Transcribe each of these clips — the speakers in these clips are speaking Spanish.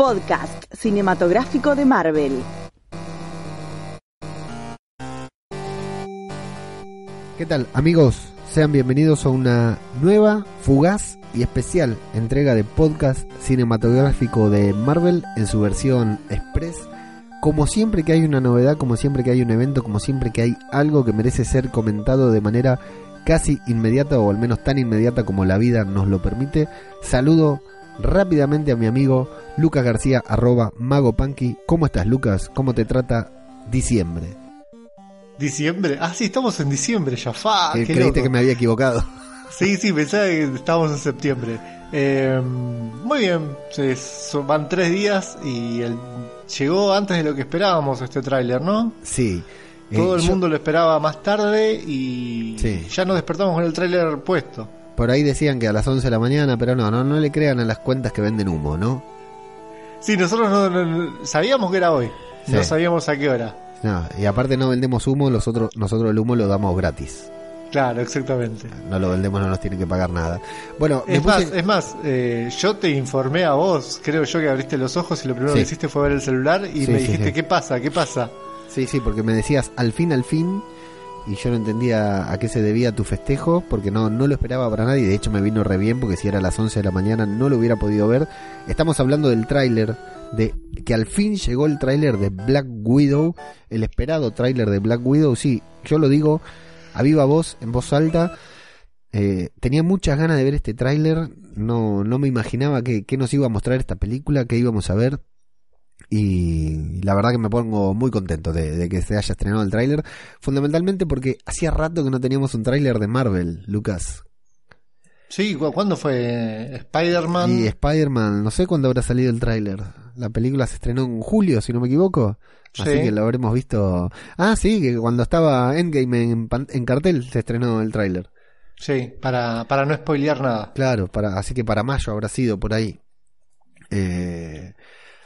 podcast cinematográfico de Marvel. ¿Qué tal amigos? Sean bienvenidos a una nueva, fugaz y especial entrega de podcast cinematográfico de Marvel en su versión express. Como siempre que hay una novedad, como siempre que hay un evento, como siempre que hay algo que merece ser comentado de manera casi inmediata o al menos tan inmediata como la vida nos lo permite, saludo rápidamente a mi amigo Lucas García, arroba Mago Punky. ¿Cómo estás, Lucas? ¿Cómo te trata diciembre? ¿Diciembre? Ah, sí, estamos en diciembre ya. Fa, ¿Qué- qué creíste loco. que me había equivocado? Sí, sí, pensaba que estábamos en septiembre. Eh, muy bien, se- son- van tres días y el- llegó antes de lo que esperábamos este tráiler, ¿no? Sí. Eh, Todo el yo- mundo lo esperaba más tarde y Sí. ya nos despertamos con el tráiler puesto. Por ahí decían que a las 11 de la mañana, pero no, no, no le crean a las cuentas que venden humo, ¿no? Sí, nosotros no, no- no- sabíamos que era hoy, Sí. no sabíamos a qué hora. No, y aparte no vendemos humo, nosotros, nosotros el humo lo damos gratis. Claro, exactamente. No lo vendemos, no nos tienen que pagar nada. Bueno, Es más, es más eh, yo te informé a vos, creo yo que abriste los ojos y lo primero Sí. que hiciste fue ver el celular y Sí, me dijiste. ¿qué pasa? ¿Qué pasa? Sí, sí, porque me decías al fin, al fin, y yo no entendía a qué se debía tu festejo, porque no, no lo esperaba para nadie, de hecho me vino re bien, porque si era las 11 de la mañana no lo hubiera podido ver. Estamos hablando del tráiler, de que al fin llegó el tráiler de Black Widow, el esperado tráiler de Black Widow, sí, yo lo digo a viva voz, en voz alta. Eh, tenía muchas ganas de ver este tráiler, no, no me imaginaba que, que nos iba a mostrar esta película, que íbamos a ver. Y la verdad que me pongo muy contento de, de que se haya estrenado el tráiler. Fundamentalmente porque hacía rato que no teníamos un tráiler de Marvel, Lucas. Sí, ¿cu- ¿cuándo fue? Spider-Man. Y Spider-Man, no sé cuándo habrá salido el tráiler. La película se estrenó en julio, si no me equivoco. Así Sí. que lo habremos visto. Ah, sí, que cuando estaba Endgame en, en cartel se estrenó el tráiler. Sí, para, para no spoilear nada. Claro, para, así que para mayo habrá sido por ahí. Eh,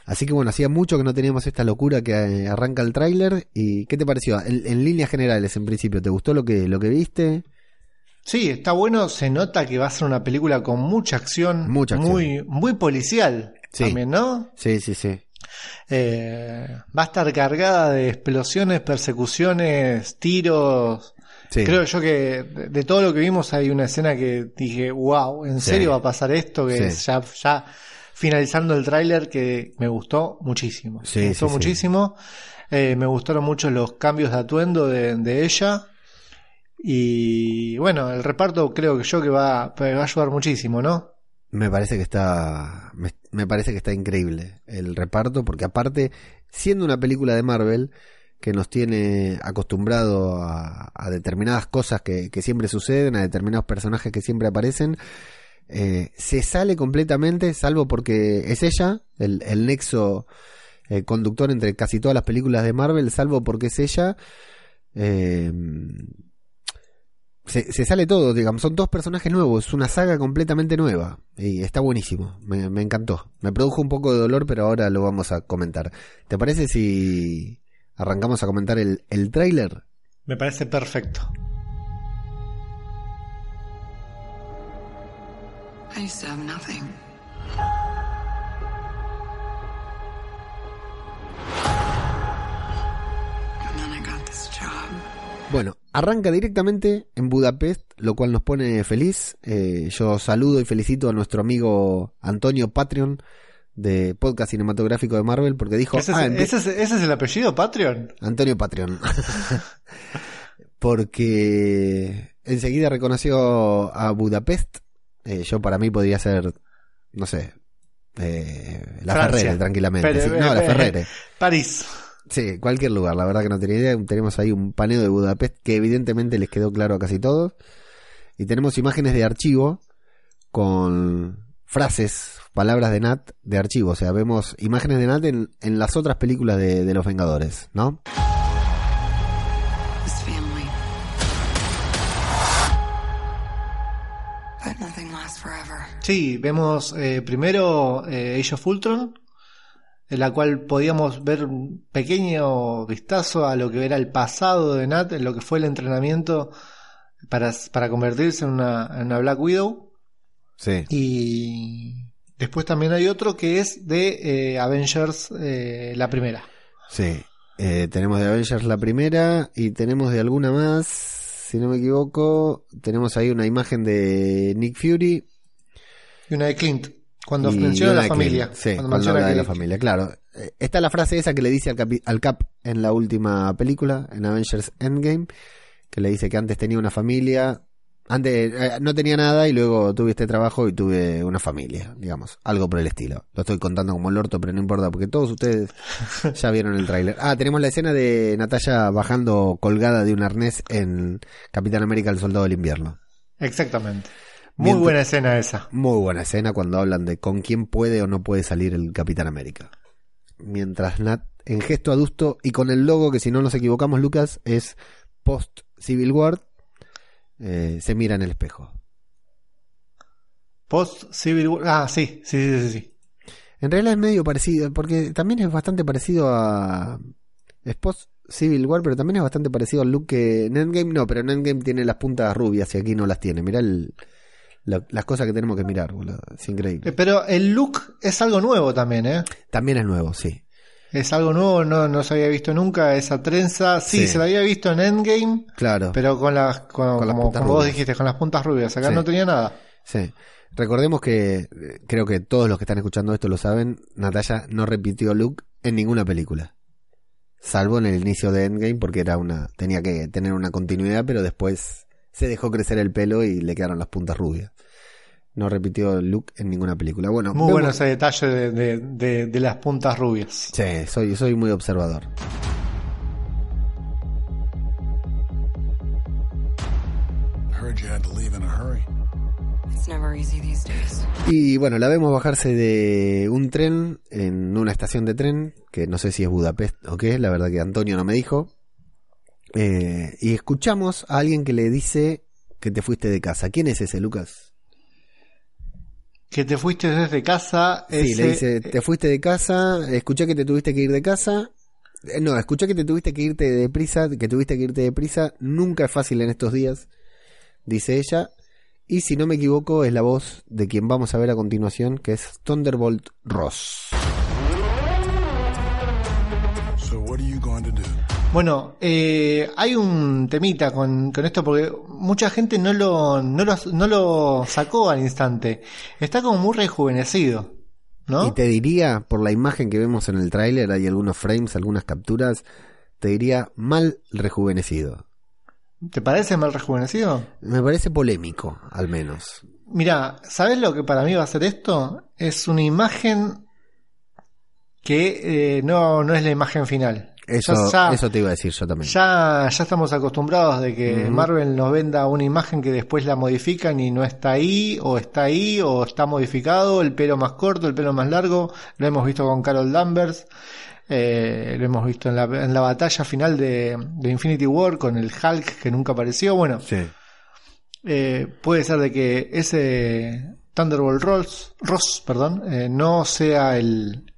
así que bueno, hacía mucho que no teníamos esta locura que eh, arranca el tráiler. ¿Y qué te pareció? En, en líneas generales, en principio, ¿te gustó lo que, lo que viste? Sí, está bueno, se nota que va a ser una película con mucha acción, Mucha acción. muy muy policial Sí. también, ¿no? Sí, sí, sí. Eh, va a estar cargada de explosiones, persecuciones, tiros. Sí. Creo yo que de, todo lo que vimos hay una escena que dije, wow, ¿en Sí. serio va a pasar esto? Que Sí. ya, ya finalizando el tráiler que me gustó muchísimo. Sí, me gustó sí, sí. muchísimo. Eh, me gustaron mucho los cambios de atuendo de, de ella. Y bueno, el reparto creo que yo que va, va a ayudar muchísimo, ¿no? Me parece que está. Me, me parece que está increíble el reparto, porque aparte, siendo una película de Marvel que nos tiene acostumbrado a, a determinadas cosas que, que siempre suceden, a determinados personajes que siempre aparecen, eh, se sale completamente, salvo porque es ella, el, el nexo eh, conductor entre casi todas las películas de Marvel, salvo porque es ella. eh, se, se sale todo, digamos, son dos personajes nuevos, es una saga completamente nueva y está buenísimo, me, me encantó. Me produjo un poco de dolor, pero ahora lo vamos a comentar. ¿Te parece si arrancamos a comentar el, el? Me parece perfecto. I used to have nothing. And then I got this job. Bueno, arranca directamente en Budapest, lo cual nos pone feliz. Eh, yo saludo y felicito a nuestro amigo Antonio Patreon de Podcast Cinematográfico de Marvel porque dijo... ¿Ese es, "Ah, es- ese es el apellido Patreon? Antonio Patreon. Porque enseguida reconoció a Budapest. Eh, yo para mí podría ser, no sé, eh, la Francia. Ferrere, tranquilamente. Pero, sí. eh, No, la Ferrere. París. Sí, cualquier lugar, la verdad que no tenía idea. Tenemos ahí un paneo de Budapest que evidentemente les quedó claro a casi todos. Y tenemos imágenes de archivo con frases, palabras de Nat de archivo. O sea, vemos imágenes de Nat en, en las otras películas de, de los Vengadores, ¿no? Sí, vemos eh, primero eh, Age of Ultron, en la cual podíamos ver un pequeño vistazo a lo que era el pasado de Nat, en lo que fue el entrenamiento para, para convertirse en una, en una Black Widow. Sí. Y, Después también hay otro que es de eh, Avengers, eh, la primera. Sí. Eh, tenemos de Avengers la primera y tenemos de alguna más, si no me equivoco, tenemos ahí una imagen de Nick Fury. Y una de Clint, cuando y menciona una la familia. Clint. Sí, cuando cuando menciona habla de la familia, claro. Eh, Está la frase esa que le dice al, capi- al Cap en la última película, en Avengers Endgame, que le dice que antes tenía una familia, antes eh, no tenía nada y luego tuve este trabajo y tuve una familia, digamos, algo por el estilo. Lo estoy contando como el orto, pero no importa, porque todos ustedes ya vieron el tráiler. Ah, tenemos la escena de Natalia bajando colgada de un arnés en Capitán América el Soldado del Invierno. Exactamente. Muy Mientras- buena escena esa. Muy buena escena cuando hablan de con quién puede o no puede salir el Capitán América. Mientras Nat, en gesto adusto y con el logo que si no nos equivocamos, Lucas, es post Civil War, eh, se mira en el espejo. Post Civil War. Ah, sí, sí, sí, sí. sí. En realidad es medio parecido, porque también es bastante parecido a... Es post Civil War, pero también es bastante parecido al look que en Endgame no, pero en Endgame tiene las puntas rubias y aquí no las tiene. Mirá el- la- las cosas que tenemos que mirar, boludo. Es increíble. Eh, Pero el look es algo nuevo también, ¿eh? También es nuevo, sí. Es algo nuevo, no, no se había visto nunca esa trenza. Sí, Sí. se la había visto en Endgame, Claro. pero con las, con, Con las como, vos dijiste, con las puntas rubias. Acá Sí. no tenía nada. Sí. Recordemos que, eh, creo que todos los que están escuchando esto lo saben, Natalia no repitió look en ninguna película. Salvo en el inicio de Endgame porque era una, tenía que tener una continuidad, pero después se dejó crecer el pelo y le quedaron las puntas rubias. No repitió look en ninguna película. Bueno, Muy vemos- bueno ese detalle de, de- de- de las puntas rubias. Sí, soy, soy muy observador. Heard you had to leave in a hurry. It's never easy these days. Y bueno, la vemos bajarse de un tren en una estación de tren, que no sé si es Budapest o qué, la verdad que Antonio no me dijo. Eh, y escuchamos a alguien que le dice que te fuiste de casa. ¿Quién es ese, Lucas? Que te fuiste desde casa. Sí, le dice, te fuiste de casa, escuché que te tuviste que ir de casa. Eh, No, escuché que te tuviste que irte deprisa, que tuviste que irte deprisa. Nunca es fácil en estos días, dice ella. Y si no me equivoco, es la voz de quien vamos a ver a continuación, que es Thunderbolt Ross. Bueno, eh, hay un temita con, con esto porque mucha gente no lo, no, lo, no lo sacó al instante. Está como muy rejuvenecido, ¿no? Y te diría, por la imagen que vemos en el tráiler, hay algunos frames, algunas capturas, te diría mal rejuvenecido. ¿Te parece mal rejuvenecido? Me parece polémico, al menos. Mira, ¿sabes lo que para mí va a ser esto? Es una imagen que eh, no, no es la imagen final. Eso, Ya- ya- eso te iba a decir yo también. Ya, ya estamos acostumbrados de que. Marvel nos venda una imagen que después la modifican y no está ahí, o está ahí, o está modificado, el pelo más corto, el pelo más largo. Lo hemos visto con Carol Danvers, eh, lo hemos visto en la, en la batalla final de, de Infinity War con el Hulk que nunca apareció. Bueno, Sí. eh, puede ser de que ese Thunderbolt Ross, Ross perdón, eh, no sea el,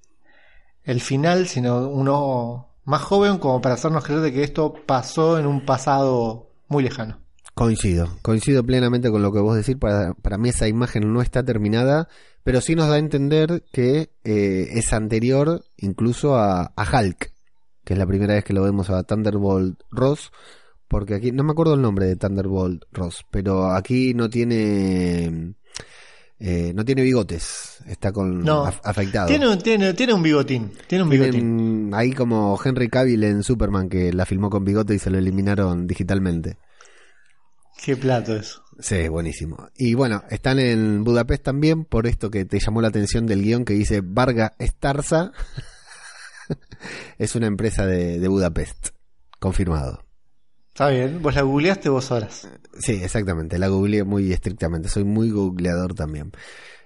el final, sino uno más joven como para hacernos creer de que esto pasó en un pasado muy lejano. Coincido, coincido plenamente con lo que vos decís. Para, para mí esa imagen no está terminada, pero sí nos da a entender que eh, es anterior incluso a, a Hulk, que es la primera vez que lo vemos a Thunderbolt Ross, porque aquí no me acuerdo el nombre de Thunderbolt Ross, pero aquí no tiene eh, no tiene bigotes, está con No. af- afeitado. Tiene, un- tiene, tiene un bigotín, tiene un bigotín. Ahí como Henry Cavill en Superman que la filmó con bigote y se lo eliminaron digitalmente. Qué plato eso. Sí, buenísimo. Y bueno, están en Budapest también, por esto que te llamó la atención del guion que dice Varga Starza. es una empresa de, de Budapest. Confirmado. Está bien, vos la googleaste vos horas. Sí, exactamente. La googleé muy estrictamente. Soy muy googleador también.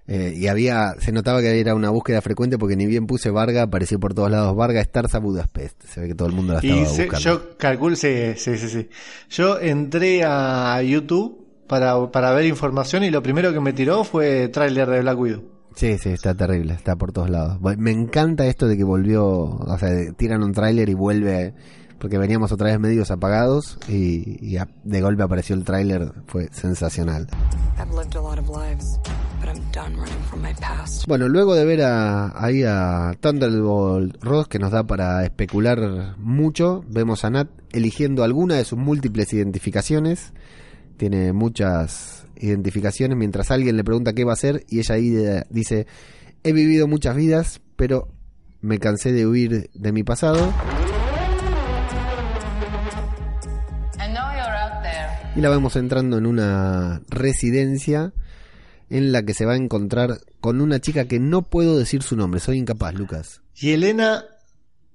Eh, y había, se notaba que era una búsqueda frecuente porque ni bien puse Varga, apareció por todos lados Varga Starza Budapest. Se ve que todo el mundo la estaba Y se- buscando. yo calculo, sí, sí, sí, sí. Yo entré a YouTube para, para ver información y lo primero que me tiró fue tráiler de Black Widow. Sí, sí, está terrible, está por todos lados. Me encanta esto de que volvió, o sea, tiran un tráiler y vuelve, porque veníamos otra vez medios apagados y, y a- de golpe apareció el tráiler, fue sensacional. Lives. Bueno, luego de ver a, ahí a Thunderbolt Ross, que nos da para especular mucho, vemos a Nat eligiendo alguna de sus múltiples identificaciones. Tiene muchas identificaciones mientras alguien le pregunta qué va a hacer y ella ahí eh, dice, he vivido muchas vidas, pero me cansé de huir de mi pasado. Y la vemos entrando en una residencia en la que se va a encontrar con una chica que no puedo decir su nombre, soy incapaz, Lucas. Y Elena,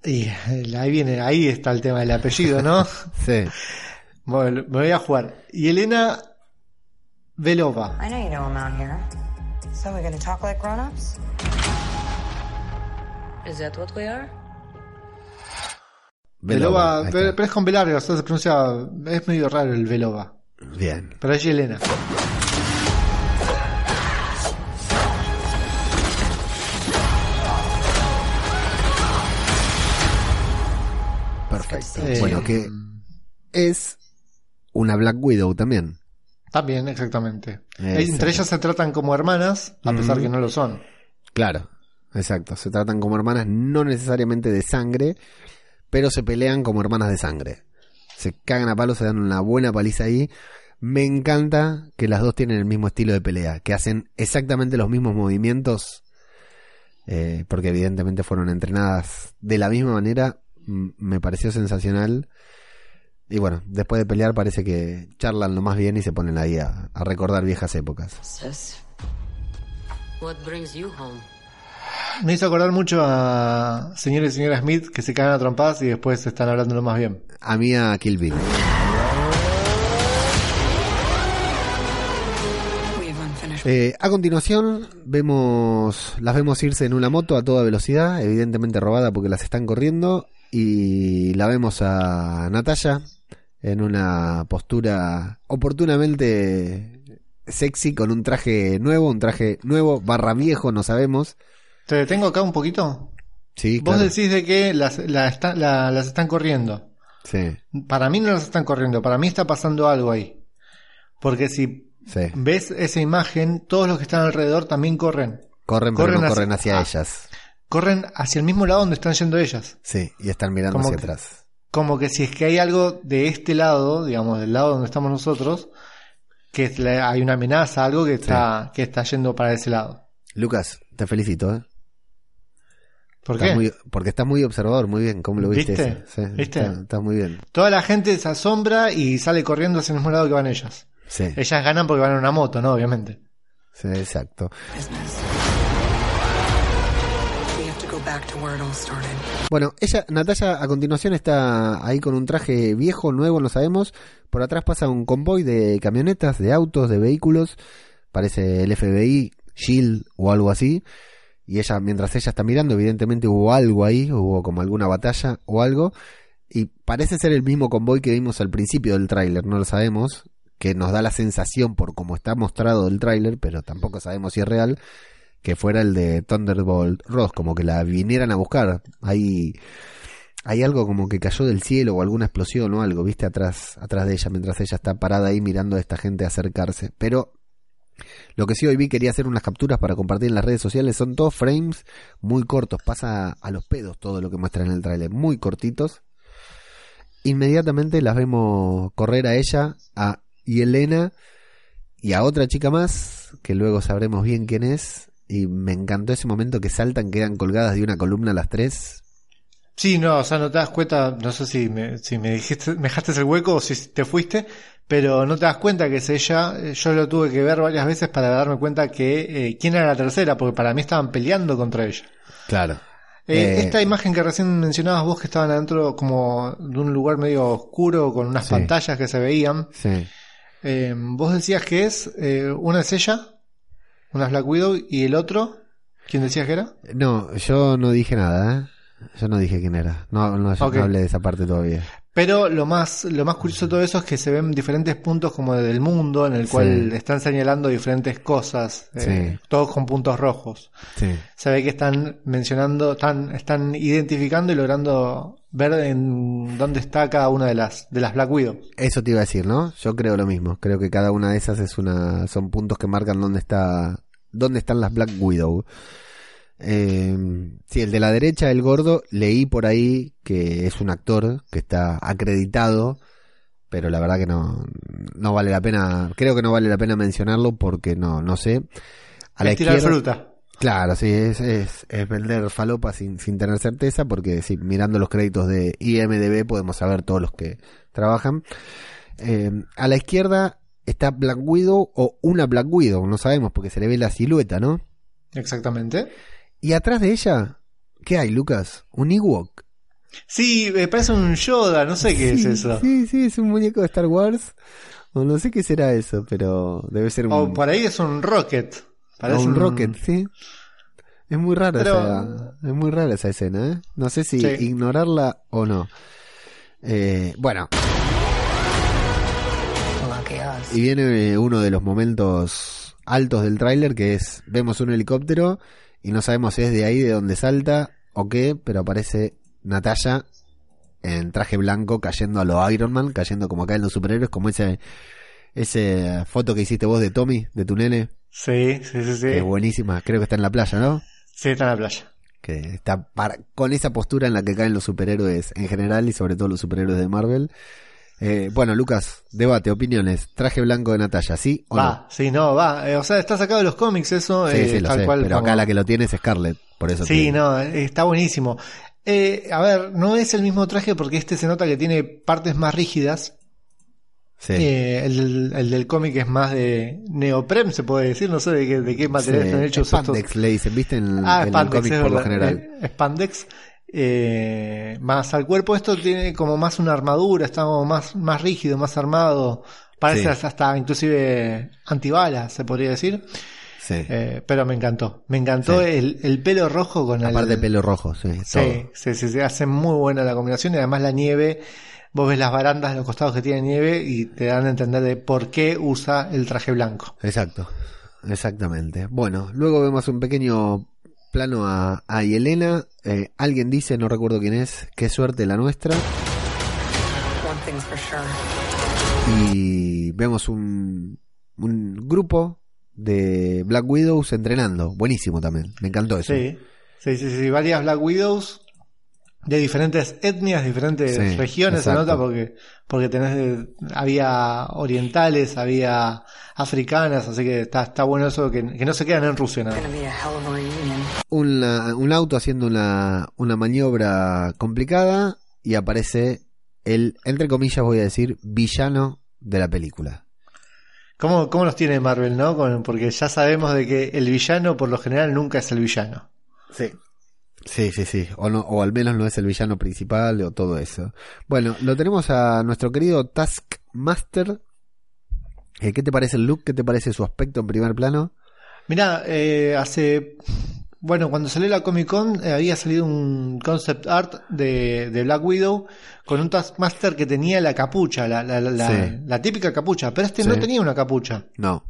y ahí viene, ahí está el tema del apellido, ¿no? Sí. bueno, me voy a jugar. Y Elena Velova. I know you know I'm out here. So we're gonna talk like grown-ups? Is that what we are? Velova, ahí pero, es con B larga, o sea, se pronuncia, es medio raro el Velova. Bien. Pero es Elena. Perfecto. Eh, Bueno, que es una Black Widow también. También, exactamente. Exacto. Entre ellas se tratan como hermanas, a pesar Ujú. que no lo son. Claro, exacto. Se tratan como hermanas, no necesariamente de sangre, pero se pelean como hermanas de sangre. Se cagan a palos, se dan una buena paliza ahí. Me encanta que las dos tienen el mismo estilo de pelea, que hacen exactamente los mismos movimientos, eh, porque evidentemente fueron entrenadas de la misma manera. Me pareció sensacional. Y bueno, después de pelear parece que charlan lo más bien y se ponen ahí a, a recordar viejas épocas. Me hizo acordar mucho a señor y señora Smith que se cagan a trompadas y después están hablando lo más bien. A mí a Kill Bill. Eh, a continuación vemos las vemos irse en una moto a toda velocidad, evidentemente robada porque las están corriendo y la vemos a Natalia en una postura oportunamente sexy con un traje nuevo, un traje nuevo barra viejo, no sabemos. ¿Te detengo acá un poquito? Sí, Vos claro. decís de que las, la está- la- las están corriendo. Sí, Para mí no las están corriendo, para mí está pasando algo ahí. Porque si sí. ves esa imagen, todos los que están alrededor también corren. Corren, Corren pero no hacia- corren hacia ah. ellas. Corren hacia el mismo lado donde están yendo ellas. Sí, y están mirando Como hacia que- atrás. Como que si es que hay algo de este lado, digamos, del lado donde estamos nosotros, que hay una amenaza, algo que está, que está yendo para ese lado. Lucas, te felicito, ¿eh? ¿Por Estás qué? muy- porque estás muy observador, muy bien. ¿Cómo lo viste? ¿Viste? eso? Sí, ¿Viste? Está, está muy bien. Toda la gente se asombra y sale corriendo hacia el mismo lado que van ellas. Sí, Ellas ganan porque van en una moto, ¿no? Obviamente. sí, exacto. Business. We have to go back to where it all started. Bueno, ella, Natalia, a continuación está ahí con un traje viejo, nuevo, no sabemos. Por atrás pasa un convoy de camionetas, de autos, de vehículos. Parece el FBI, Shield o algo así. Y ella, mientras ella está mirando, evidentemente hubo algo ahí, hubo como alguna batalla o algo. Y parece ser el mismo convoy que vimos al principio del tráiler, no lo sabemos. Que nos da la sensación por cómo está mostrado el tráiler, pero tampoco sabemos si es real que fuera el de Thunderbolt Ross, como que la vinieran a buscar. Hay, hay algo como que cayó del cielo o alguna explosión o algo, viste, atrás, atrás de ella, mientras ella está parada ahí mirando a esta gente acercarse. Pero lo que sí hoy vi quería hacer unas capturas para compartir en las redes sociales. Son todos frames muy cortos, pasa a los pedos todo lo que muestra en el tráiler, muy cortitos. Inmediatamente las vemos correr a ella, a Yelena y a otra chica más, que luego sabremos bien quién es. Y me encantó ese momento que saltan, quedan colgadas de una columna las tres. Sí, no, o sea, no te das cuenta, no sé si me, si me dijiste, me dejaste el hueco o si te fuiste, pero no te das cuenta que es ella. Eh, Yo lo tuve que ver varias veces para darme cuenta que eh, quién era la tercera, porque para mí estaban peleando contra ella. Claro. Eh, Eh, esta imagen que recién mencionabas vos que estaban adentro como de un lugar medio oscuro con unas Sí. pantallas que se veían. Sí. Eh, vos decías que es, eh, una es ella, una es Black Widow y el otro, ¿quién decías que era? No, yo no dije nada, ¿eh? Yo no dije quién era. No, no, yo Ok. no hablé de esa parte todavía. Pero lo más, lo más curioso de todo eso es que se ven diferentes puntos como del mundo en el cual están señalando diferentes cosas, eh, Sí. todos con puntos rojos. Sí. Se ve que están mencionando, están, están identificando y logrando ver en dónde está cada una de las, de las Black Widow. Eso te iba a decir, ¿no? Yo creo lo mismo. Creo que cada una de esas es una, son puntos que marcan dónde está ¿Dónde están las Black Widow? Eh, sí, el de la derecha, el gordo, leí por ahí que es un actor que está acreditado, pero la verdad que no, no vale la pena, creo que no vale la pena mencionarlo porque no, no sé. A la izquierda- fruta. Claro, sí, es, es, es vender falopa sin, sin tener certeza, porque sí, mirando los créditos de IMDB podemos saber todos los que trabajan. Eh, a la izquierda está Black Widow o una Black Widow, no sabemos porque se le ve la silueta, ¿no? Exactamente. Y atrás de ella, ¿qué hay, Lucas? Un Ewok. Sí, me parece un Yoda, no sé qué Sí, es eso. Sí, sí, es un muñeco de Star Wars. O no sé qué será eso, pero debe ser un, O por ahí es un Rocket. o Parece un Rocket, sí. Es muy rara Pero- esa, es muy rara esa escena, ¿eh? No sé si Sí. ignorarla o no. Eh, bueno, y viene uno de los momentos altos del tráiler que es vemos un helicóptero y no sabemos si es de ahí de donde salta o qué, pero aparece Natalia en traje blanco cayendo a lo Iron Man, cayendo como acá en los superhéroes, como ese ese foto que hiciste vos de Tommy, de tu nene, Sí, sí, sí, sí. que es buenísima, creo que está en la playa, ¿no? Sí, está en la playa. que está para- con esa postura en la que caen los superhéroes en general y sobre todo los superhéroes de Marvel. Eh, bueno, Lucas, debate, opiniones. Traje blanco de Natalia, ¿sí o Va, sí, no, va. Eh, o sea, está sacado de los cómics eso. no? Sí, eh, sí, lo tal sé, cual pero acá la que lo tiene es Scarlett, por eso Sí, te- no, está buenísimo. Eh, a ver, no es el mismo traje porque este se nota que tiene partes más rígidas. Sí, el, del- el del cómic es más de neoprem, se puede decir. No sé de qué, de qué material sí. están hechos estos. Spandex le dicen, ¿viste? En, Ah, en el Spandex, cómic por lo general. Spandex. Eh, más al cuerpo, esto tiene como más una armadura, está como más, más rígido, más armado. Parece Sí. hasta inclusive antibalas, se podría decir. Sí. Eh, pero me encantó. Me encantó Sí. el, el pelo rojo con el. Aparte pelo rojo, sí, sí, sí, sí, hace muy buena la combinación y además la nieve, vos ves las barandas de los costados que tiene nieve y te dan a entender de por qué usa el traje blanco. Exacto, exactamente. Bueno, luego vemos un pequeño plano a, a Yelena. Eh, alguien dice, no recuerdo quién es, qué suerte la nuestra. Y vemos un, un grupo de Black Widows entrenando. Buenísimo también, me encantó eso. Sí, sí, sí, sí, varias Black Widows de diferentes etnias, diferentes Sí, regiones, se nota porque, porque tenés, había orientales, había africanas, así que está, está bueno eso que, que no se quedan en Rusia nada. Gonna be a hell of a reunion. Una- un auto haciendo una, una maniobra complicada y aparece el, entre comillas voy a decir, villano de la película. ¿Cómo, ¿Cómo los tiene Marvel, no? Con- porque ya sabemos de que el villano por lo general nunca es el villano. Sí. Sí, sí, sí. O, no, o al menos no es el villano principal o todo eso. Bueno, lo tenemos a nuestro querido Taskmaster. Eh, ¿Qué te parece el look? ¿Qué te parece su aspecto en primer plano? Mira, eh, hace. Bueno, cuando salió la Comic Con eh, había salido un concept art de, de Black Widow con un Taskmaster que tenía la capucha, la, la, la, la- Sí. la típica capucha, pero este Sí. no tenía una capucha. No.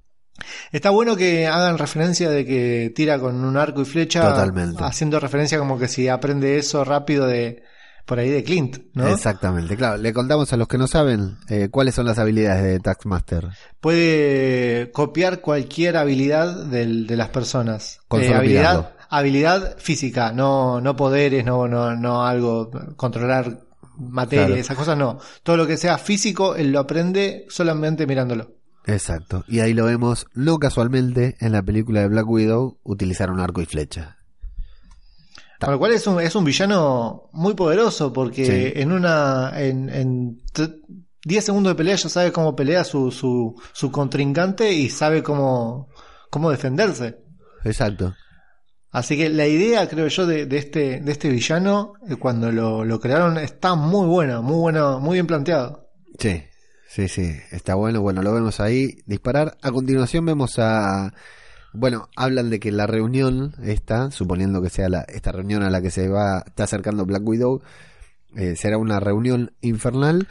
Está bueno que hagan referencia de que tira con un arco y flecha, Totalmente. haciendo referencia como que si aprende eso rápido de por ahí de Clint, ¿no? Exactamente, claro. Le contamos a los que no saben eh, cuáles son las habilidades de Taskmaster. puede copiar cualquier habilidad del- de las personas. Con Eh, habilidad, habilidad física, no, no poderes, no, no, no algo, controlar materia, Claro. esas cosas no. Todo lo que sea físico, él lo aprende solamente mirándolo. Exacto. Y ahí lo vemos, no casualmente, en la película de Black Widow, utilizar un arco y flecha. Con lo cual es un, es un villano muy poderoso porque Sí. en una, en, en t- 10 segundos de pelea ya sabe cómo pelea su, su, su contrincante y sabe cómo, cómo defenderse. Exacto. Así que la idea, creo yo, de, de este, de este villano, eh, cuando lo, lo crearon, está muy buena, muy buena, muy bien planteado. Sí, sí, sí, está bueno. Bueno, lo vemos ahí disparar. A continuación vemos a... Bueno, hablan de que la reunión esta, suponiendo que sea la, esta reunión a la que se va, está acercando Black Widow, eh, será una reunión infernal.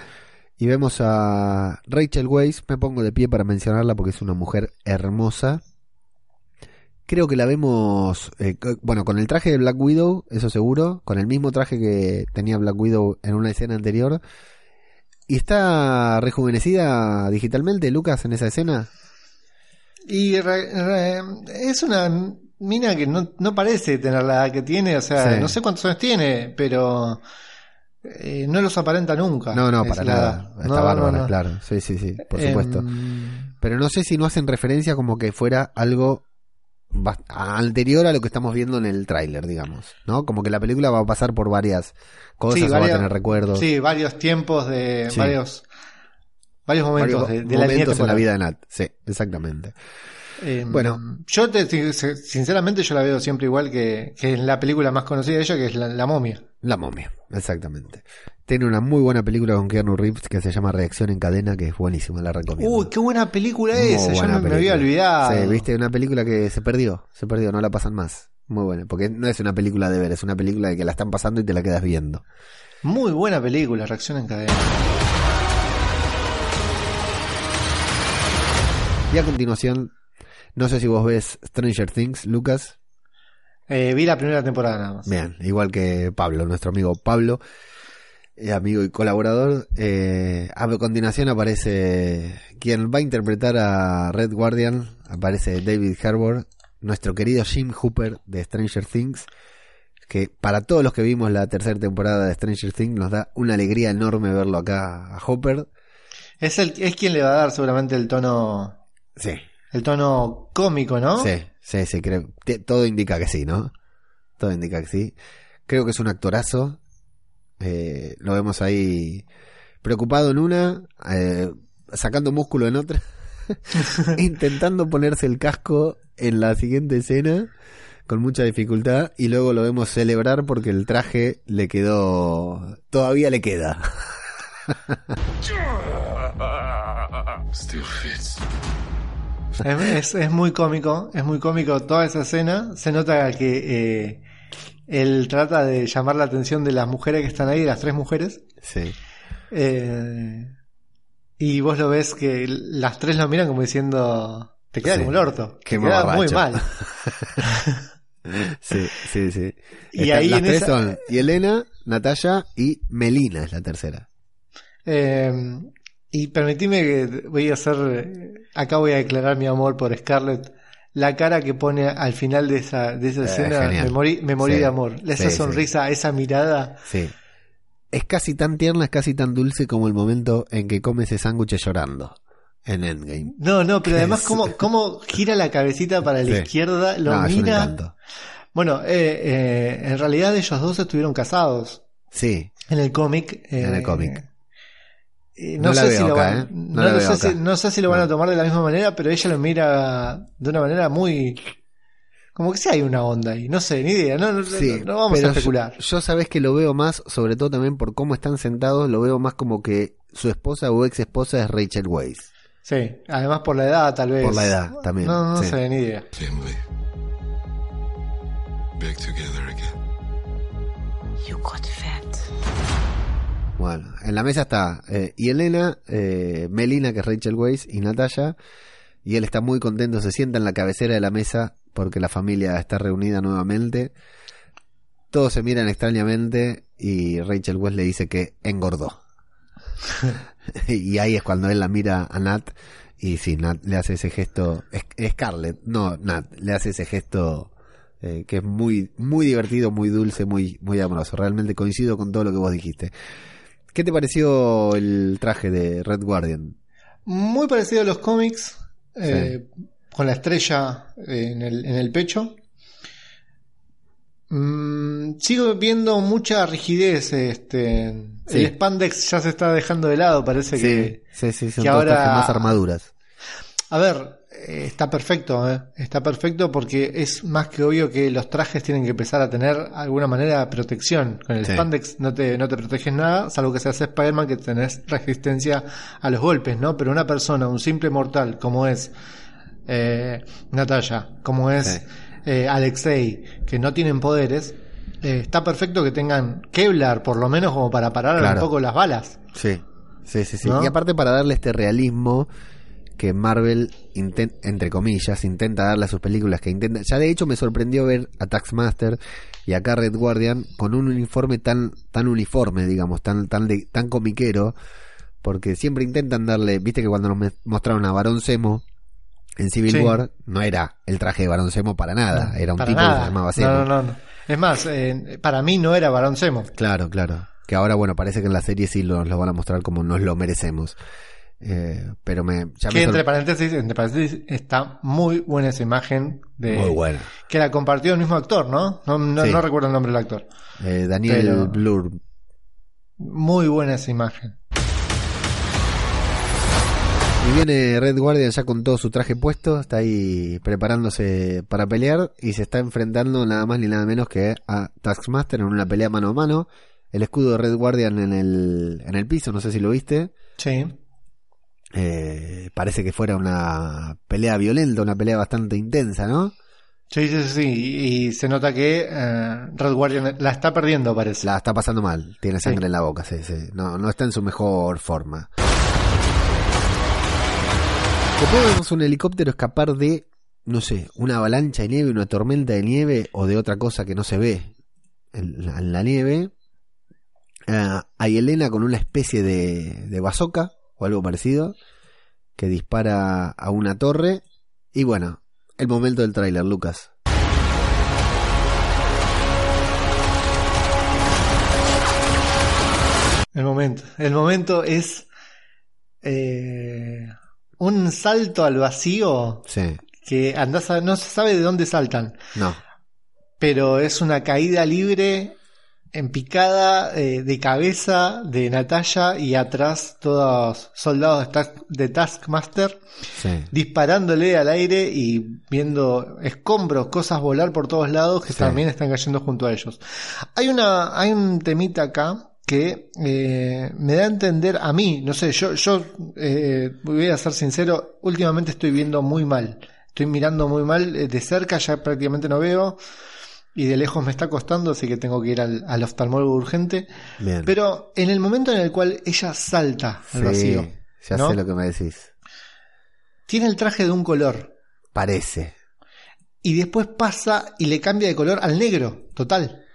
Y vemos a Rachel Weisz, me pongo de pie para mencionarla porque es una mujer hermosa. Creo que la vemos, eh, bueno, con el traje de Black Widow, eso seguro, con el mismo traje que tenía Black Widow en una escena anterior. ¿Y está rejuvenecida digitalmente, Lucas, en esa escena? Y re- re- es una mina que no, no parece tener la edad que tiene, o sea, Sí. no sé cuántos años tiene, pero eh, no los aparenta nunca. No, no, para la nada. Está No, no. claro. Sí, sí, sí, por Em, supuesto. Pero no sé si no hacen referencia como que fuera algo anterior a lo que estamos viendo en el tráiler, digamos, ¿no? Como que la película va a pasar por varias cosas, Sí, va a tener recuerdos, Sí, varios tiempos de Sí. varios varios momentos varios de, de la línea momentos en la vida de Nat. Sí, exactamente. Eh, Bueno. yo te, te- sinceramente yo la veo siempre igual que, que en la película más conocida de ella, que es la, La momia. La momia, exactamente. Tiene una muy buena película con Keanu Reeves que se llama Reacción en cadena, que es buenísima, la recomiendo. Uy, qué buena película Muy esa, yo buena me, me había olvidado. Sí, viste, una película que se perdió, se perdió, no la pasan más. Muy buena, porque no es una película de ver, es una película de que la están pasando y te la quedas viendo. Muy buena película, Reacción en cadena. Y a continuación, no sé si vos ves Stranger Things, Lucas. Eh, vi la primera temporada nada más. Bien, igual que Pablo, nuestro amigo Pablo, amigo y colaborador. Eh, a continuación aparece quien va a interpretar a Red Guardian, aparece David Harbour, nuestro querido Jim Hooper de Stranger Things, que para todos los que vimos la tercera temporada de Stranger Things nos da una alegría enorme verlo acá a Hopper. Es, el, es quien le va a dar seguramente el tono Sí, el tono cómico, ¿no? sí, sí, sí, creo, todo indica que sí, ¿no? Todo indica que sí. Creo que es un actorazo. Eh, lo vemos ahí preocupado en una, eh, sacando músculo en otra, intentando ponerse el casco en la siguiente escena con mucha dificultad y luego lo vemos celebrar porque el traje le quedó, todavía le queda. Still fits. Es, es- es muy cómico, es muy cómico toda esa escena. Se nota que eh, él trata de llamar la atención de las mujeres que están ahí, de las tres mujeres. Sí, Eh, y vos lo ves que las tres lo miran como diciendo, te queda Sí. como el orto. Qué te queda muy mal. sí, sí, sí. Y Están- ahí las en tres esa- son Yelena, Natalia y Melina es la tercera. Eh, y permitime que voy a hacer, acá voy a declarar mi amor por Scarlett. La cara que pone al final de esa, de esa Eh, escena, genial. me morí, me morí Sí, de amor. Esa sí, sonrisa, esa mirada. Sí. Es casi tan tierna, es casi tan dulce como el momento en que come ese sándwich llorando en Endgame. No, no, pero además Es- cómo, cómo gira la cabecita para la Sí. izquierda, lo No, es mira. Bueno, eh, eh, en realidad ellos dos estuvieron casados Sí, en el cómic. eh, En el cómic. No sé veo si lo van, ¿eh? No no la lo veo sé si, acá. no sé si lo van a tomar de la misma manera, pero ella lo mira de una manera muy como que sí hay una onda ahí, no sé, ni idea, no, no, sí. no- no vamos a especular. Yo, yo sabés que lo veo más, sobre todo también por cómo están sentados, lo veo más como que su esposa o ex esposa es Rachel Weisz. Sí, además por la edad tal vez. Por la edad, también, No, no sí. sé, ni idea. Family. Back together again. You got fat. Bueno, en la mesa está eh, y Elena, eh, Melina, que es Rachel Weisz, y Natalia. Y él está muy contento, se sienta en la cabecera de la mesa porque la familia está reunida nuevamente. Todos se miran extrañamente y Rachel Weisz le dice que engordó. y ahí es cuando él la mira a Nat y sí, Nat le hace ese gesto, es- Scarlett, no, Nat, le hace ese gesto eh, que es muy, muy divertido, muy dulce, muy, muy amoroso. Realmente coincido con todo lo que vos dijiste. ¿Qué te pareció el traje de Red Guardian? Muy parecido a los cómics, eh, con la estrella en el, en el pecho. Mm, sigo viendo mucha rigidez. Este, Sí. El spandex ya se está dejando de lado, parece que... sí, sí, son que ahora- más armaduras. A ver, está perfecto, eh, está perfecto porque es más que obvio que los trajes tienen que empezar a tener alguna manera de protección. Con el Sí. spandex no te, no te proteges nada, salvo que seas Spider-Man que tenés resistencia a los golpes, ¿no? Pero una persona, un simple mortal como es eh, Natalia, como es Sí. eh, Alexei, que no tienen poderes, eh, está perfecto que tengan Kevlar, por lo menos como para parar Claro. un poco las balas. Sí, sí, sí, sí. ¿No? Y aparte para darle este realismo que Marvel, entre comillas, intenta darle a sus películas, que intenta... Ya de hecho me sorprendió ver a Taxmaster y acá Red Guardian con un uniforme tan, tan uniforme, digamos, tan, tan, de- tan comiquero, porque siempre intentan darle, viste que cuando nos mostraron a Barón Zemo en Civil Sí. War no era el traje de Barón Zemo para nada, era un tipo que se llamaba Zemo. No, no, no. Es más, eh, para mí no era Barón Zemo. Claro, claro. Que ahora, bueno, parece que en la serie sí nos lo van a mostrar como nos lo merecemos. Eh, pero me... Ya Que me entre paréntesis, entre paréntesis, está muy buena esa imagen de Muy buena. que la compartió el mismo actor, ¿no? No, no, Sí. no recuerdo el nombre del actor. Eh, Daniel Pero- Blur. Muy buena esa imagen. Y viene Red Guardian ya con todo su traje puesto, está ahí preparándose para pelear y se está enfrentando nada más ni nada menos que a Taskmaster en una pelea mano a mano. El escudo de Red Guardian en el, en el piso, no sé si lo viste. Sí. Eh, parece que fuera una pelea violenta, una pelea bastante intensa, ¿no? Sí, sí, sí. Y se nota que eh, Red Guardian la está perdiendo, parece. La está pasando mal, tiene Sí. sangre en la boca, sí, sí. No, no está en su mejor forma. Después vemos un helicóptero escapar de, no sé, una avalancha de nieve, una tormenta de nieve o de otra cosa que no se ve en la, en la nieve. Ah, hay Elena con una especie de, de bazooka o algo parecido que dispara a una torre. Y bueno, el momento del tráiler, Lucas. El momento. El momento es eh, un salto al vacío Sí, que andás a- no se sabe de dónde saltan, no, pero es una caída libre en picada eh, de cabeza de Natalia y atrás todos soldados de, Task- de Taskmaster sí. disparándole al aire y viendo escombros, cosas volar por todos lados que Sí. también están cayendo junto a ellos. Hay una, hay un temita acá que eh, me da a entender a mí, no sé, yo, yo eh, voy a ser sincero, últimamente estoy viendo muy mal, estoy mirando muy mal, eh, de cerca ya prácticamente no veo y de lejos me está costando, así que tengo que ir al, al oftalmólogo urgente, Bien. pero en el momento en el cual ella salta al Sí, vacío, ya ¿no? sé lo que me decís. tiene el traje de un color. Parece. y después pasa y le cambia de color al negro, total.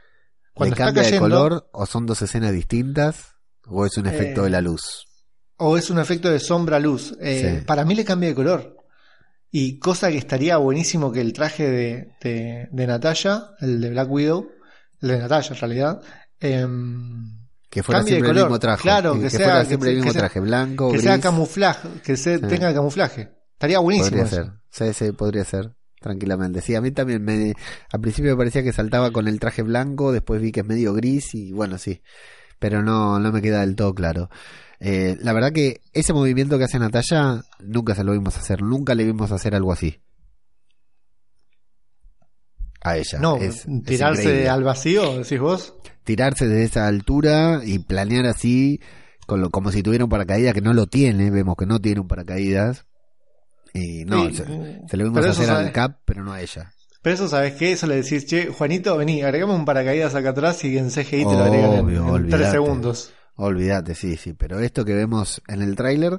Cuando ¿Le está cambia de cayendo, color o son dos escenas distintas o es un efecto Eh, de la luz? o es un efecto de sombra-luz. Eh, Sí. Para mí le cambia de color. Y cosa que estaría buenísimo que el traje de, de, de Natalia, el de Black Widow, el de Natalia en realidad, em, Que fuera cambie de siempre el mismo traje. Claro, que, sea- fuera que siempre el mismo que sea- traje, blanco, que gris. sea camuflaje, que se Sí. tenga camuflaje. Estaría buenísimo. Podría eso. ser. Sí, sí, podría ser. Tranquilamente. Sí, a mí también me. Al principio me parecía que saltaba con el traje blanco, después vi que es medio gris y bueno, sí. Pero no, no me queda del todo claro. Eh, la verdad que ese movimiento que hace Natalia nunca se lo vimos hacer. Nunca le vimos hacer algo así. A ella. No, Es- tirarse al vacío, decís vos. tirarse desde esa altura y planear así, con lo, como si tuviera un paracaídas que no lo tiene, vemos que no tiene un paracaídas. Y no, Sí, se, mm, se lo vimos hacer al Cap, pero no a ella. Pero eso, ¿sabes qué? Eso le decís, che, Juanito, vení, agregame un paracaídas acá atrás y en CGI te lo agregan en, tres segundos. Olvídate, sí, sí, pero esto que vemos en el tráiler,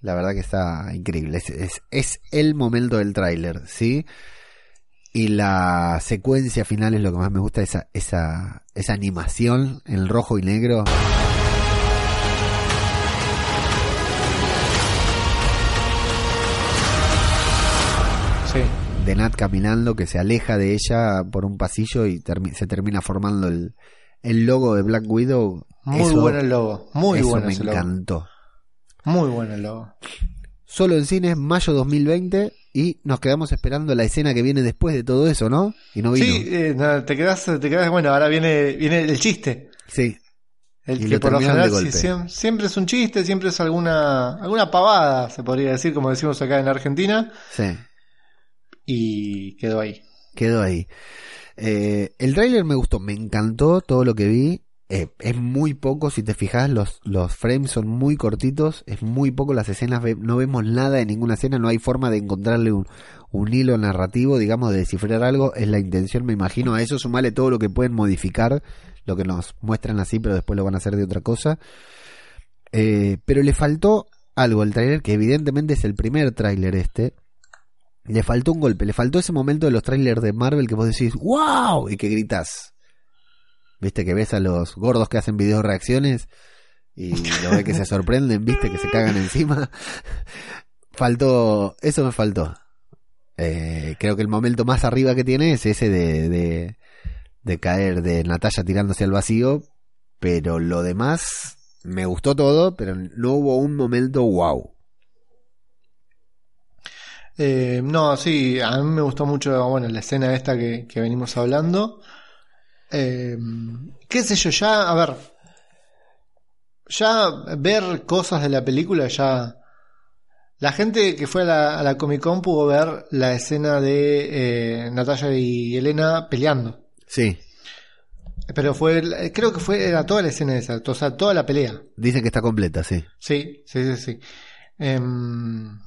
la verdad que está increíble. Es, es, es el momento del tráiler, ¿sí? Y la secuencia final es lo que más me gusta, esa, esa, esa animación en rojo y negro. Sí. de Nat caminando que se aleja de ella por un pasillo y termi- se termina formando el, el logo de Black Widow. Muy Eso- bueno el logo. Muy eso bueno me ese logo. encantó. Muy bueno el logo. Solo en cines, mayo 2020, y nos quedamos esperando la escena que viene después de todo eso, ¿no? Y no vino. Sí, eh, no, te quedas, te quedas, bueno, ahora viene, viene el chiste. Sí, El Y que lo por lo general sí, siempre es un chiste, siempre es alguna, alguna pavada, se podría decir, como decimos acá en Argentina, sí, y quedó ahí. quedó ahí. Eh, el tráiler me gustó, me encantó todo lo que vi. Eh, es muy poco, si te fijas, los, los frames son muy cortitos, es muy poco las escenas, no vemos nada en ninguna escena, no hay forma de encontrarle un, un hilo narrativo, digamos, de descifrar algo, es la intención, me imagino, a eso sumarle todo lo que pueden modificar, lo que nos muestran así, pero después lo van a hacer de otra cosa. Eh, pero le faltó algo al tráiler, que evidentemente es el primer tráiler este, le faltó un golpe, le faltó ese momento de los trailers de Marvel que vos decís, wow, y que gritas. Viste que ves a los gordos que hacen video reacciones y lo ves que se sorprenden, viste que se cagan encima. Faltó, eso me faltó. Eh, creo que el momento más arriba que tiene es ese de, de, de caer de Natalia tirándose al vacío, pero lo demás me gustó todo, pero no hubo un momento wow. Eh, no, sí, a mí me gustó mucho, bueno, la escena esta que, que venimos hablando. Eh, qué sé yo, ya, a ver, ya ver cosas de la película, ya... La gente que fue a la, a la Comic Con pudo ver la escena de eh, Natalia y Elena peleando. Sí, Pero fue, creo que fue, era toda la escena esa, o sea, toda la pelea. dicen que está completa, sí. Sí, sí, sí, sí. Em,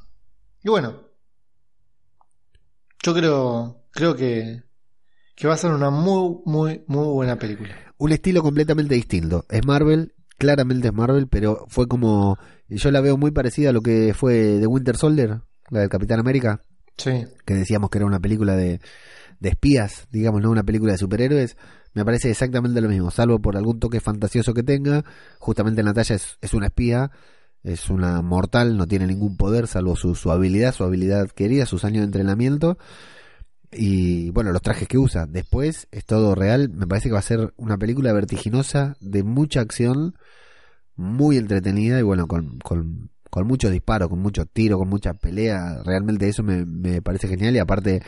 y bueno, yo creo, creo que, que va a ser una muy, muy, muy buena película. Un estilo completamente distinto. Es Marvel, claramente es Marvel, pero fue como. Yo la veo muy parecida a lo que fue The Winter Soldier, la del Capitán América, Sí, que decíamos que era una película de, de espías, digamos, no una película de superhéroes. Me parece exactamente lo mismo, salvo por algún toque fantasioso que tenga. Justamente Natalia es, es una espía, es una mortal, no tiene ningún poder salvo su, su habilidad, su habilidad querida, sus años de entrenamiento. Y bueno, los trajes que usa. Después es todo real. Me parece que va a ser una película vertiginosa, de mucha acción, muy entretenida y bueno, con, con, con muchos disparos, con muchos tiros, con mucha pelea. Realmente eso me, me parece genial. Y aparte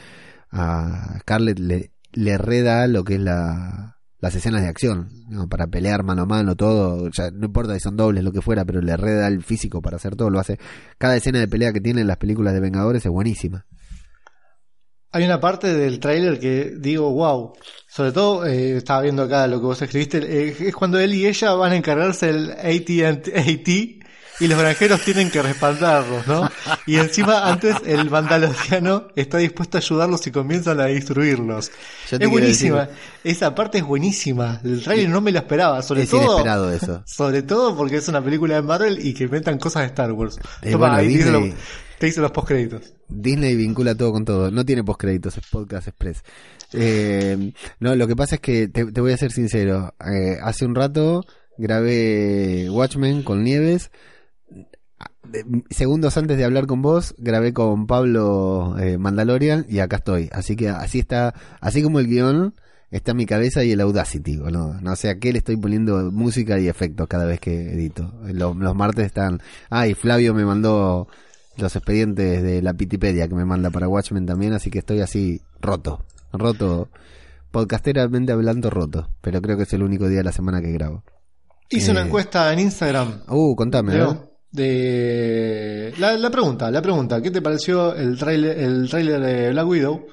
a Scarlett le, le reda lo que es la, las escenas de acción, ¿no? para pelear mano a mano, todo, ya no importa si son dobles, lo que fuera, pero le reda el físico para hacer todo, lo hace. Cada escena de pelea que tiene en las películas de Vengadores es buenísima. Hay una parte del tráiler que digo, wow. Sobre todo, eh, estaba viendo acá lo que vos escribiste, eh, es cuando él y ella van a encargarse el AT&T y los granjeros tienen que respaldarlos, ¿no? Y encima antes el mandaloriano está dispuesto a ayudarlos y comienzan a destruirlos. Es buenísima, decir- esa parte es buenísima. El tráiler no me lo esperaba, sobre es todo inesperado eso. sobre todo porque es una película de Marvel y que inventan cosas de Star Wars. Toma, bueno, ahí Disney- te hice los postcréditos. Disney vincula todo con todo. No tiene postcréditos, es Podcast Express. Eh, no, lo que pasa es que te, te voy a ser sincero. Eh, hace un rato grabé Watchmen con Nieves. De- Segundos antes de hablar con vos, grabé con Pablo eh, Mandalorian y acá estoy. Así que así está, así como el guion, está mi cabeza y el Audacity. ¿o no? sé a qué le estoy poniendo música y efectos cada vez que edito. Los, los martes están. Ah, Flavio me mandó los expedientes de la Pitipedia que me manda para Watchmen también, así que estoy así roto, roto, podcasteramente hablando roto, pero creo que es el único día de la semana que grabo. Hice una Eh, encuesta en Instagram. Uh, contame, de la, la pregunta, la pregunta, ¿qué te pareció el trailer, el tráiler de Black Widow?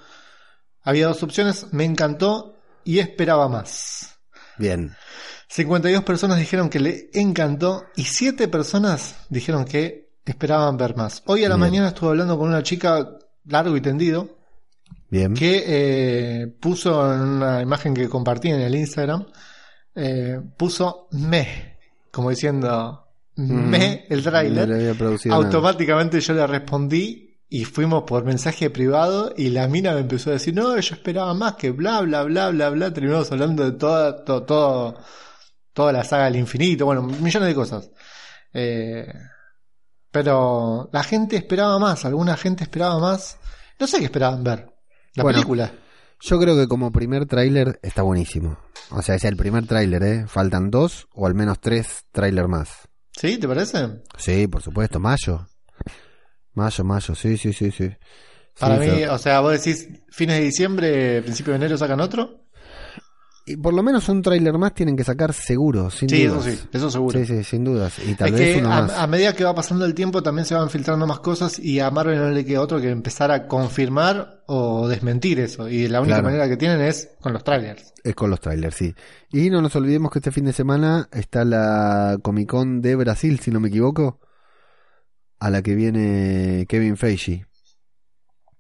Había dos opciones, me encantó y esperaba más. Bien, 52 personas dijeron que le encantó y 7 personas dijeron que esperaban ver más. Hoy a la Bien. mañana estuve hablando con una chica largo y tendido bien. que eh, puso en una imagen que compartí en el Instagram, eh, puso me, como diciendo me el No tráiler. nada. Automáticamente yo le respondí y fuimos por mensaje privado y la mina me empezó a decir, no, yo esperaba más que bla, bla, bla, bla, bla. Terminamos hablando de toda, to- todo, toda la saga del infinito, bueno, millones de cosas. Eh, pero la gente esperaba más, alguna gente esperaba más. No sé qué esperaban ver. La Bueno. película. Yo creo que como primer tráiler está buenísimo. O sea, es el primer tráiler, ¿eh? Faltan dos o al menos tres tráiler más. ¿Sí? ¿Te parece? Sí, por supuesto, mayo. Mayo, mayo, sí, sí, sí, sí. Para Sí, mí, pero- o sea, vos decís fines de diciembre, principio de enero sacan otro. Y por lo menos un tráiler más tienen que sacar seguro, sin Sí, eso sí, eso seguro. Sí, sí, sin dudas. Y tal es vez que uno a, más. a medida que va pasando el tiempo también se van filtrando más cosas y a Marvel no le queda otro que empezar a confirmar o desmentir eso. Y la única Claro. manera que tienen es con los trailers. Es con los trailers, sí. Y no nos olvidemos que este fin de semana está la Comic Con de Brasil, si no me equivoco, a la que viene Kevin Feige.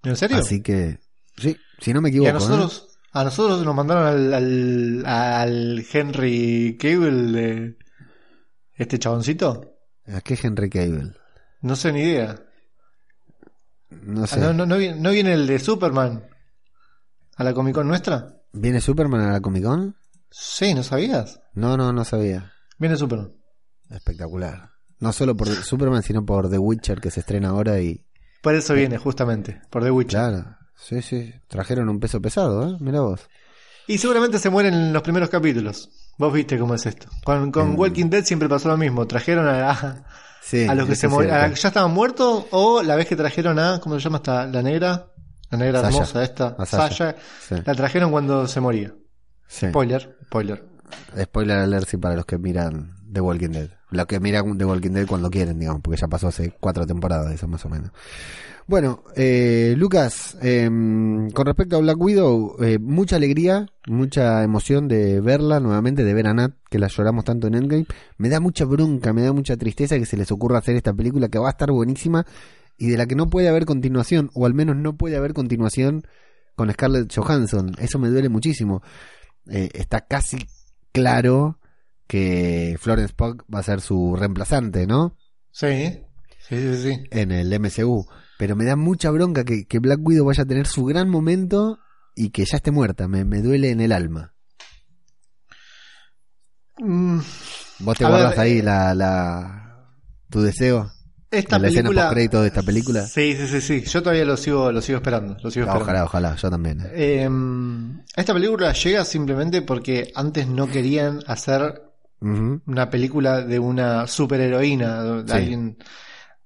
¿En serio? Así que, sí, si no me y equivoco. a nosotros, a nosotros nos mandaron al, al, al Henry Cable de este chaboncito. ¿eh? ¿A qué Henry Cable? No sé ni idea. No Ah, sé. no, no, no viene, no viene el de Superman a la Comic Con nuestra. ¿Viene Superman a la Comic Con? Sí, ¿no sabías? No, no, no sabía. Viene Superman. Espectacular. No solo por Superman, sino por The Witcher que se estrena ahora y... Por eso viene, justamente, por The Witcher. Claro. Sí, sí. Trajeron un peso pesado, ¿eh? Mira vos. Y seguramente se mueren en los primeros capítulos. Vos viste cómo es esto. Con, con Mm. Walking Dead siempre pasó lo mismo. Trajeron a, a, Sí, a los que se morían, ya estaban muertos o la vez que trajeron a, ¿cómo se llama esta? La negra. La negra hermosa esta. A. Sí. La trajeron cuando se moría. Sí. Spoiler, spoiler. Spoiler alert sí para los que miran The Walking Dead. Los que miran The Walking Dead cuando quieren, digamos, porque ya pasó hace cuatro temporadas, eso más o menos. Bueno, eh, Lucas, em, con respecto a Black Widow, eh, mucha alegría, mucha emoción de verla nuevamente, de ver a Nat, que la lloramos tanto en Endgame. Me da mucha bronca, me da mucha tristeza que se les ocurra hacer esta película que va a estar buenísima y de la que no puede haber continuación, o al menos no puede haber continuación con Scarlett Johansson. Eso me duele muchísimo. Eh, está casi claro que Florence Pugh va a ser su reemplazante, ¿no? Sí, sí, sí, sí. En el MCU. Pero me da mucha bronca que, que Black Widow vaya a tener su gran momento y que ya esté muerta. Me, me duele en el alma. Mm, ¿Vos te guardas ver, ahí eh, la, la, tu deseo? esta ¿En la escena película. postcrédito de esta película? Sí, sí, sí, sí. Yo todavía lo sigo, lo sigo esperando. Lo sigo esperando. ojalá, ojalá, yo también. eh. Eh, esta película llega simplemente porque antes no querían hacer Una película de una superheroína, de, Sí. alguien,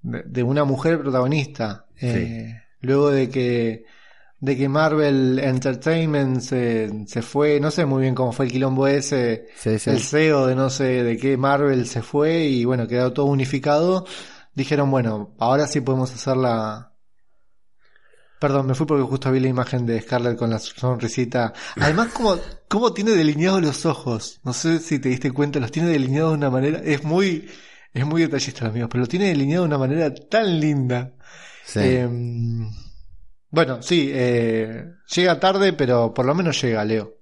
de, una mujer protagonista. Eh, Luego de que de que Marvel Entertainment se, se fue, no sé muy bien cómo fue el quilombo ese, sí. el CEO de no sé de qué Marvel se fue y bueno, quedó todo unificado. Dijeron, bueno, ahora sí podemos hacer la... Perdón, me fui porque justo vi la imagen de Scarlett con la sonrisita. Además, como, como tiene delineados los ojos. No sé si te diste cuenta, los tiene delineados de una manera... Es muy, es muy detallista, amigos, pero lo tiene delineado de una manera tan linda. Sí. Eh, bueno, sí, eh, llega tarde, pero por lo menos llega, Leo.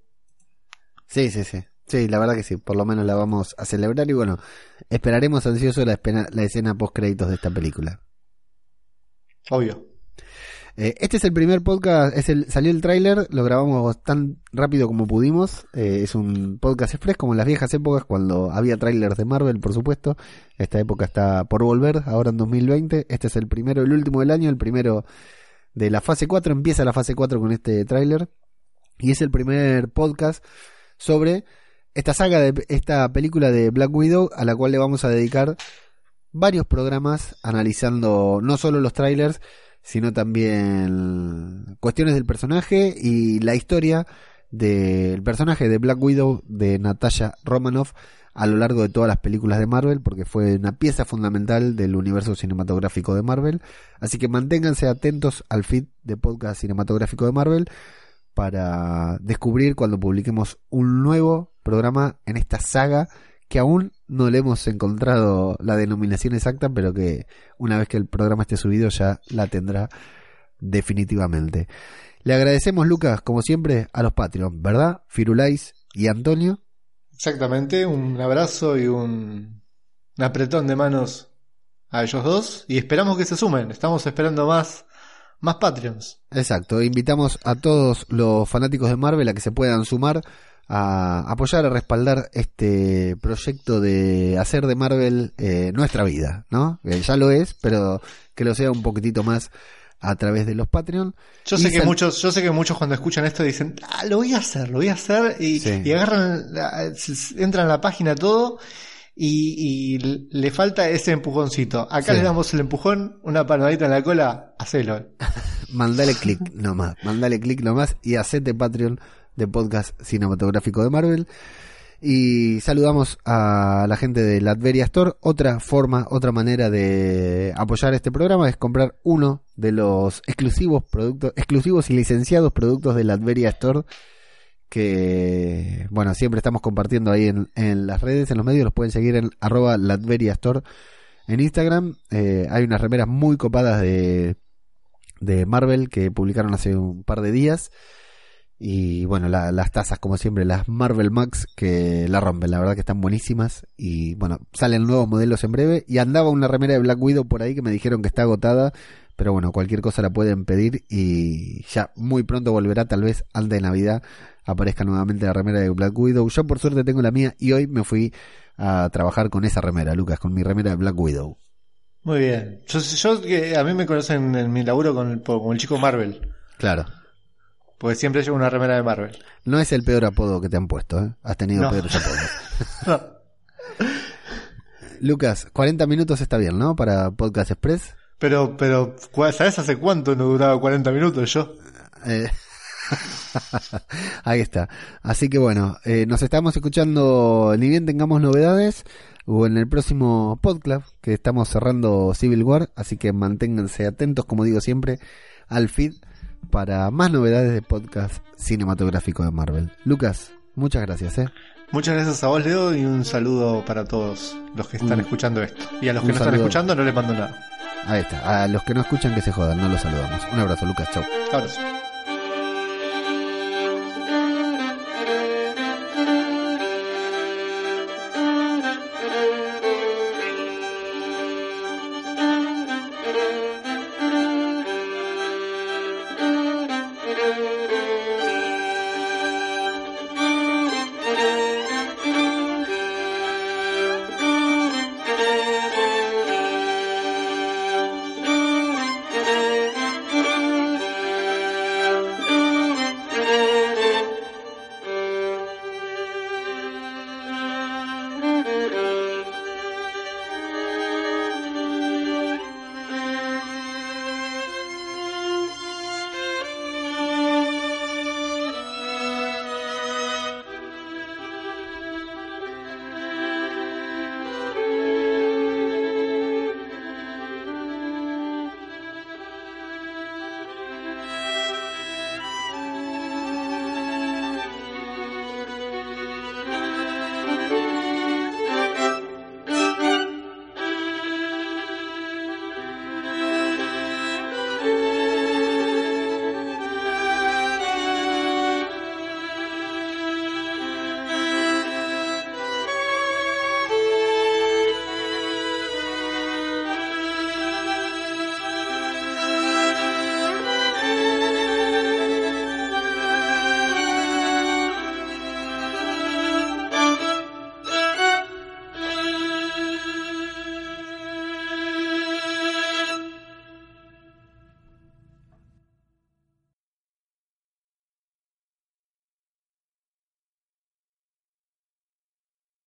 Sí, sí, sí. Sí, la verdad que sí. Por lo menos la vamos a celebrar y bueno, esperaremos ansioso la, espena- la escena post créditos de esta película. Obvio. Eh, este es el primer podcast, es el, salió el tráiler, lo grabamos tan rápido como pudimos. Eh, es un podcast express como en las viejas épocas cuando había trailers de Marvel, por supuesto. Esta época está por volver, ahora en 2020. Este es el primero, el último del año, el primero de la fase 4. Empieza la fase 4 con este tráiler. Y es el primer podcast sobre esta saga de esta película de Black Widow a la cual le vamos a dedicar varios programas analizando no solo los trailers, sino también cuestiones del personaje y la historia del personaje de Black Widow de Natasha Romanoff a lo largo de todas las películas de Marvel, porque fue una pieza fundamental del universo cinematográfico de Marvel. Así que manténganse atentos al feed de podcast cinematográfico de Marvel para descubrir cuando publiquemos un nuevo programa en esta saga que aún no le hemos encontrado la denominación exacta, pero que una vez que el programa esté subido ya la tendrá definitivamente. Le agradecemos, Lucas, como siempre, a los Patreon, ¿verdad? Firulais y Antonio. Exactamente, un abrazo y un, un apretón de manos a ellos dos y esperamos que se sumen. Estamos esperando más, más Patreons. Exacto, invitamos a todos los fanáticos de Marvel a que se puedan sumar a apoyar, a respaldar este proyecto de hacer de Marvel eh, nuestra vida, ¿no? Que ya lo es, pero que lo sea un poquitito más a través de los Patreon. Yo sé que muchos, yo sé que muchos cuando escuchan esto dicen, ah, lo voy a hacer, lo voy a hacer y, Sí. y agarran, la- entran a la página todo y, y le falta ese empujoncito. Acá Sí. les damos el empujón, una palmadita en la cola, hacelo. Mandale clic nomás, mandale clic nomás y hacete Patreon de podcast cinematográfico de Marvel. Y saludamos a la gente de Latveria Store. Otra forma, otra manera de apoyar este programa es comprar uno de los exclusivos productos, exclusivos y licenciados productos de Latveria Store. Que, bueno, siempre estamos compartiendo ahí en, en las redes, en los medios. Los pueden seguir en arroba Latveria Store en Instagram. Eh, hay unas remeras muy copadas de, de Marvel que publicaron hace un par de días. Y bueno, la- las tazas, como siempre, las Marvel Max que la rompen, la verdad que están buenísimas. Y bueno, salen nuevos modelos en breve. Y andaba una remera de Black Widow por ahí que me dijeron que está agotada. Pero bueno, cualquier cosa la pueden pedir y ya muy pronto volverá, tal vez antes de Navidad aparezca nuevamente la remera de Black Widow. Yo por suerte tengo la mía y hoy me fui a trabajar con esa remera, Lucas, con mi remera de Black Widow. Muy bien. Yo, yo que a mí me conocen en mi laburo con el, como el chico Marvel. Claro. Porque siempre llevo una remera de Marvel. No es el peor apodo que te han puesto, ¿eh? Has tenido No. peores apodos. Lucas, 40 minutos está bien, ¿no? Para Podcast Express. Pero, pero, ¿cuál- ¿sabes hace cuánto no duraba 40 minutos yo? Eh, Ahí está. Así que bueno, eh, nos estamos escuchando, ni bien tengamos novedades, o en el próximo podcast, que estamos cerrando Civil War, así que manténganse atentos, como digo siempre, al feed para más novedades de podcast cinematográfico de Marvel. Lucas, muchas gracias, ¿eh? Muchas gracias a vos, Leo, y un saludo para todos los que están escuchando esto. Y a los que no están escuchando no les mando nada. Ahí está. A los que no escuchan que se jodan, no los saludamos. Un abrazo, Lucas, chau. Abrazo.